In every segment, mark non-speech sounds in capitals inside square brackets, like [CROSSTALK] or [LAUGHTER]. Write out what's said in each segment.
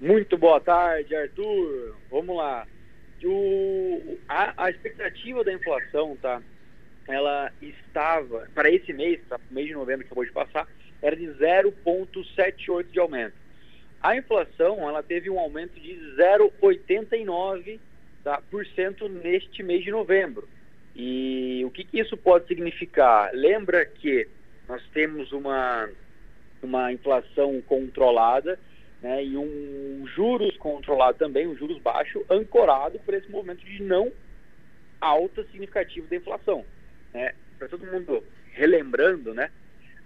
Muito boa tarde, Arthur. Vamos lá. O, a, a expectativa da inflação, tá? Ela estava, para esse mês, para o mês de novembro que acabou de passar, era de 0,78 de aumento. A inflação, ela teve um aumento de 0,89% tá, neste mês de novembro. E o que, que isso pode significar? Lembra que nós temos uma, uma inflação controlada né, e um juros controlado também, um juros baixo, ancorado por esse movimento de não alta significativa da inflação. Né? Para todo mundo relembrando, né,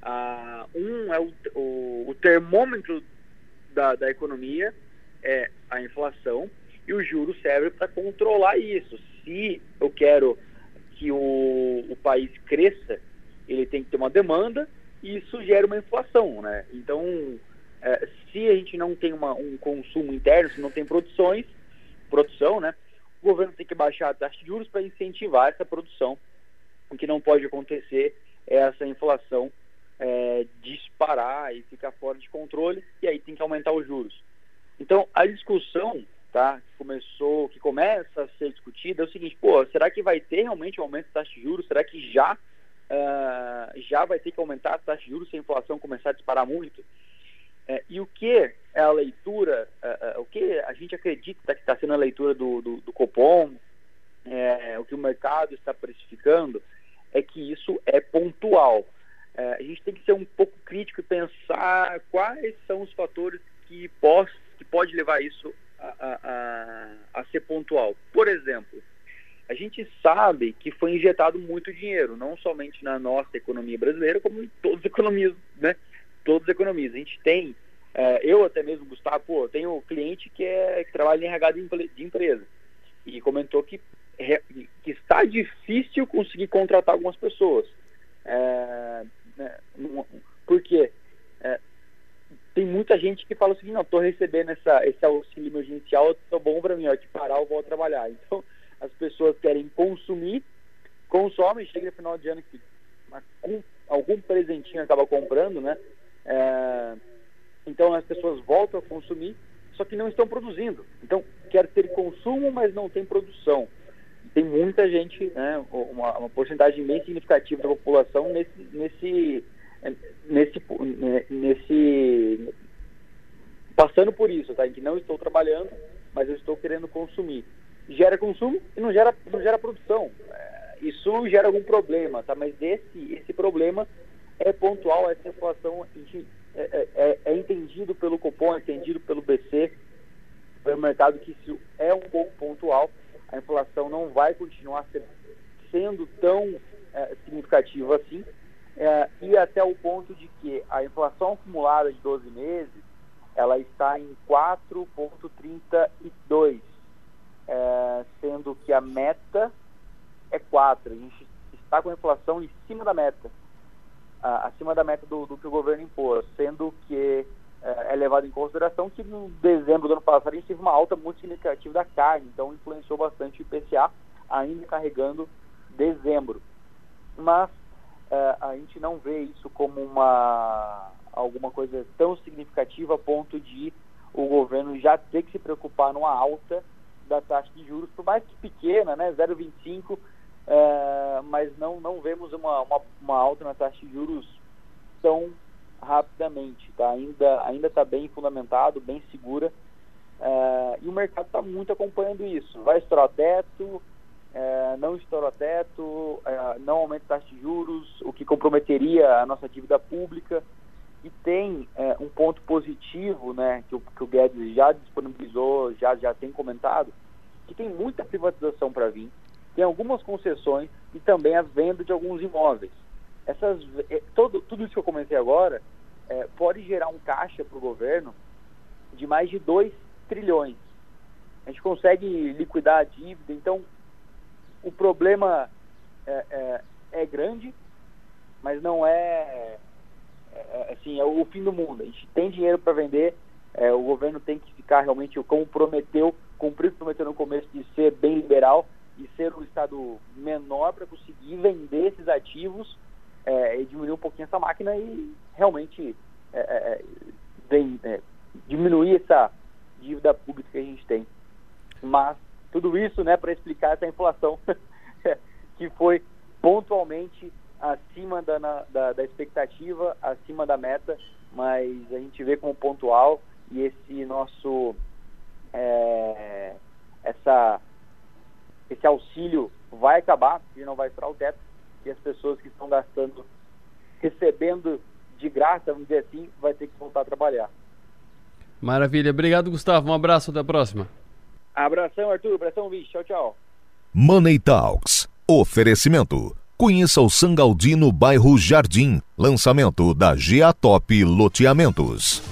uh, um é o, o, o termômetro da, da economia, é a inflação, e o juro serve para controlar isso. Se eu quero que o, o país cresça, ele tem que ter uma demanda e isso gera uma inflação, né? Então, é, se a gente não tem uma, um consumo interno, se não tem produções, produção, né? O governo tem que baixar a taxa de juros para incentivar essa produção. O que não pode acontecer é essa inflação é, disparar e ficar fora de controle e aí tem que aumentar os juros. Então, a discussão tá, que começou, que começa a ser discutida é o seguinte, pô, será que vai ter realmente um aumento da taxa de juros? Será que já, uh, já vai ter que aumentar a taxa de juros se a inflação começar a disparar muito? É, e o que é a leitura, uh, o que a gente acredita que está sendo a leitura do, do, do Copom, é, o que o mercado está precificando, é que isso é pontual. É, a gente tem que ser um pouco crítico e pensar quais são os fatores que, pós, que pode levar isso a, a, a, ser pontual. Por exemplo, a gente sabe que foi injetado muito dinheiro, não somente na nossa economia brasileira, como em todas as economias, né? Todas as economias. A gente tem, é, eu até mesmo, Gustavo, pô, tenho cliente que, é, que trabalha em RH de, de empresa e comentou que, que está difícil conseguir contratar algumas pessoas. É, né, por quê? É, tem muita gente que fala assim, não, estou recebendo essa, esse auxílio emergencial, estou bom para mim, ó, que parar eu vou trabalhar. [LAUGHS] Então, as pessoas querem consumir, consomem, chega no final de ano que com algum presentinho acaba comprando, né? É, então as pessoas voltam a consumir, só que não estão produzindo. Então, quer ter consumo, mas não tem produção. Tem muita gente, né, uma, uma porcentagem bem significativa da população nesse, nesse nesse, nesse passando por isso, tá? Em que não estou trabalhando, mas eu estou querendo consumir. Gera consumo e não gera, não gera produção. É, isso gera algum problema, tá? Mas esse, esse problema é pontual, essa inflação é, é, é, é entendido pelo Copom, é entendido pelo BC, pelo mercado que isso é um pouco pontual. A inflação não vai continuar sendo tão é, significativa assim, é, e até o ponto de que a inflação acumulada de 12 meses ela está em 4,32, é, sendo que a meta é 4. A gente está com a inflação em cima da meta, acima da meta do, do, que o governo impôs, sendo que é, é levado em consideração que no dezembro do ano passado a gente teve uma alta muito significativa da carne, então influenciou bastante o IPCA, ainda carregando dezembro. Mas é, a gente não vê isso como uma alguma coisa tão significativa a ponto de o governo já ter que se preocupar numa alta da taxa de juros, por mais que pequena, né, 0,25, é, mas não, não vemos uma, uma, uma, alta na taxa de juros tão rapidamente, tá? Ainda está bem fundamentado, bem segura, é, e o mercado está muito acompanhando isso. Vai estourar teto, é, não estoura teto, não aumenta taxa de juros, o que comprometeria a nossa dívida pública. E tem é, um ponto positivo, né, que o, que o Guedes já disponibilizou, já, já tem comentado, que tem muita privatização para vir, tem algumas concessões e também a venda de alguns imóveis. Essas, é, todo, tudo isso que eu comentei agora é, pode gerar um caixa para o governo de mais de 2 trilhões. A gente consegue liquidar a dívida, então o problema é, é, é grande, mas não é, assim, é o fim do mundo. A gente tem dinheiro para vender, o governo tem que ficar realmente, como prometeu, cumprir o que prometeu no começo de ser bem liberal e ser um Estado menor para conseguir vender esses ativos é, e diminuir um pouquinho essa máquina e realmente vem, diminuir essa dívida pública que a gente tem. Mas tudo isso né, para explicar essa inflação [LAUGHS] que foi pontualmente acima da, da, da, expectativa, acima da meta, mas a gente vê como pontual e esse nosso é, essa, esse auxílio vai acabar, e não vai estourar o teto, e as pessoas que estão gastando, recebendo de graça, vamos dizer assim, vai ter que voltar a trabalhar. Maravilha. Obrigado, Gustavo. Um abraço. Até a próxima. Abração, Arthur. Abração, bicho. Tchau, tchau. Money Talks. Oferecimento. Conheça o Sangaldino bairro Jardim. Lançamento da GA Top Loteamentos.